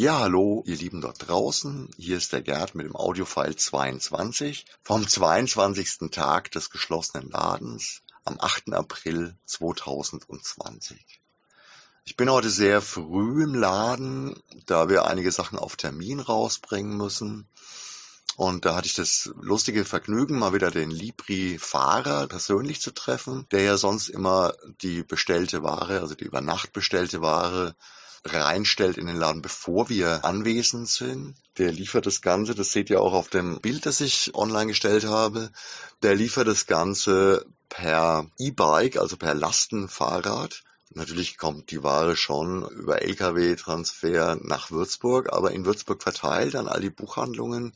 Ja, hallo, ihr Lieben dort draußen. Hier ist der Gerd mit dem Audiofile 22 vom 22. Tag des geschlossenen Ladens am 8. April 2020. Ich bin heute sehr früh im Laden, da wir einige Sachen auf Termin rausbringen müssen. Und da hatte ich das lustige Vergnügen, mal wieder den Libri-Fahrer persönlich zu treffen, der ja sonst immer die bestellte Ware, also die über Nacht bestellte Ware, reinstellt in den Laden, bevor wir anwesend sind. Der liefert das Ganze, das seht ihr auch auf dem Bild, das ich online gestellt habe. Der liefert das Ganze per E-Bike, also per Lastenfahrrad. Natürlich kommt die Ware schon über Lkw-Transfer nach Würzburg, aber in Würzburg verteilt an all die Buchhandlungen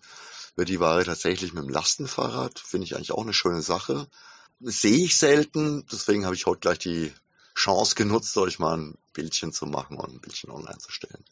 wird die Ware tatsächlich mit dem Lastenfahrrad. Finde ich eigentlich auch eine schöne Sache. sehe ich selten, deswegen habe ich heute gleich die Chance genutzt, euch mal ein Bildchen zu machen und ein Bildchen online zu stellen.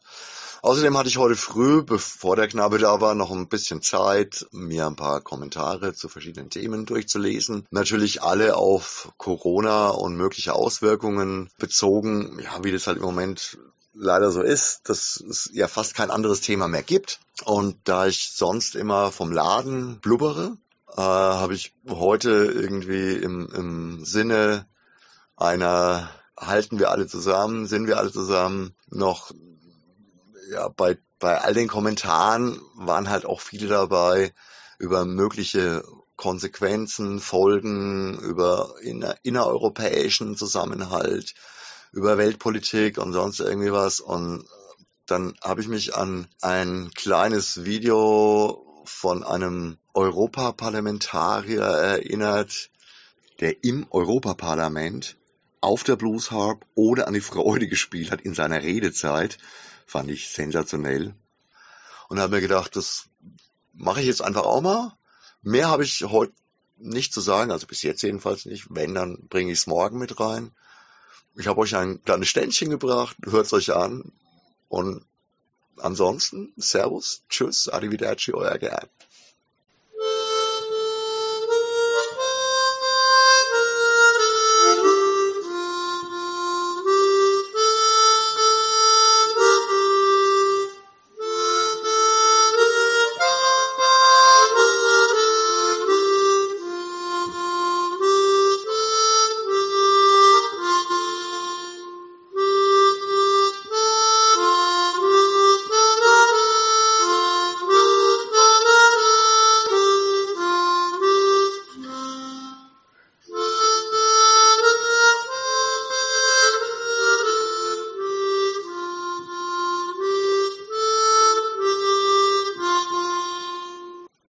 Außerdem hatte ich heute früh, bevor der Knabe da war, noch ein bisschen Zeit, mir ein paar Kommentare zu verschiedenen Themen durchzulesen. Natürlich alle auf Corona und mögliche Auswirkungen bezogen, ja, wie das halt im Moment leider so ist, dass es ja fast kein anderes Thema mehr gibt. Und da ich sonst immer vom Laden blubbere, äh, habe ich heute irgendwie im, im Sinne einer halten wir alle zusammen, sind wir alle zusammen noch, ja, bei, bei all den Kommentaren waren halt auch viele dabei über mögliche Konsequenzen, Folgen, über inner, innereuropäischen Zusammenhalt, über Weltpolitik und sonst irgendwie was. Und dann habe ich mich an ein kleines Video von einem Europaparlamentarier erinnert, der im Europaparlament auf der Blues Harp oder an die Freude gespielt hat in seiner Redezeit, fand ich sensationell. Und habe mir gedacht, das mache ich jetzt einfach auch mal. Mehr habe ich heute nicht zu sagen, also bis jetzt jedenfalls nicht. Wenn, dann bringe ich es morgen mit rein. Ich habe euch ein kleines Ständchen gebracht, hört es euch an. Und ansonsten, Servus, Tschüss, Arrivederci, euer Gerd.